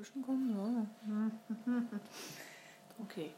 Zwischenkommen, ja. Okay.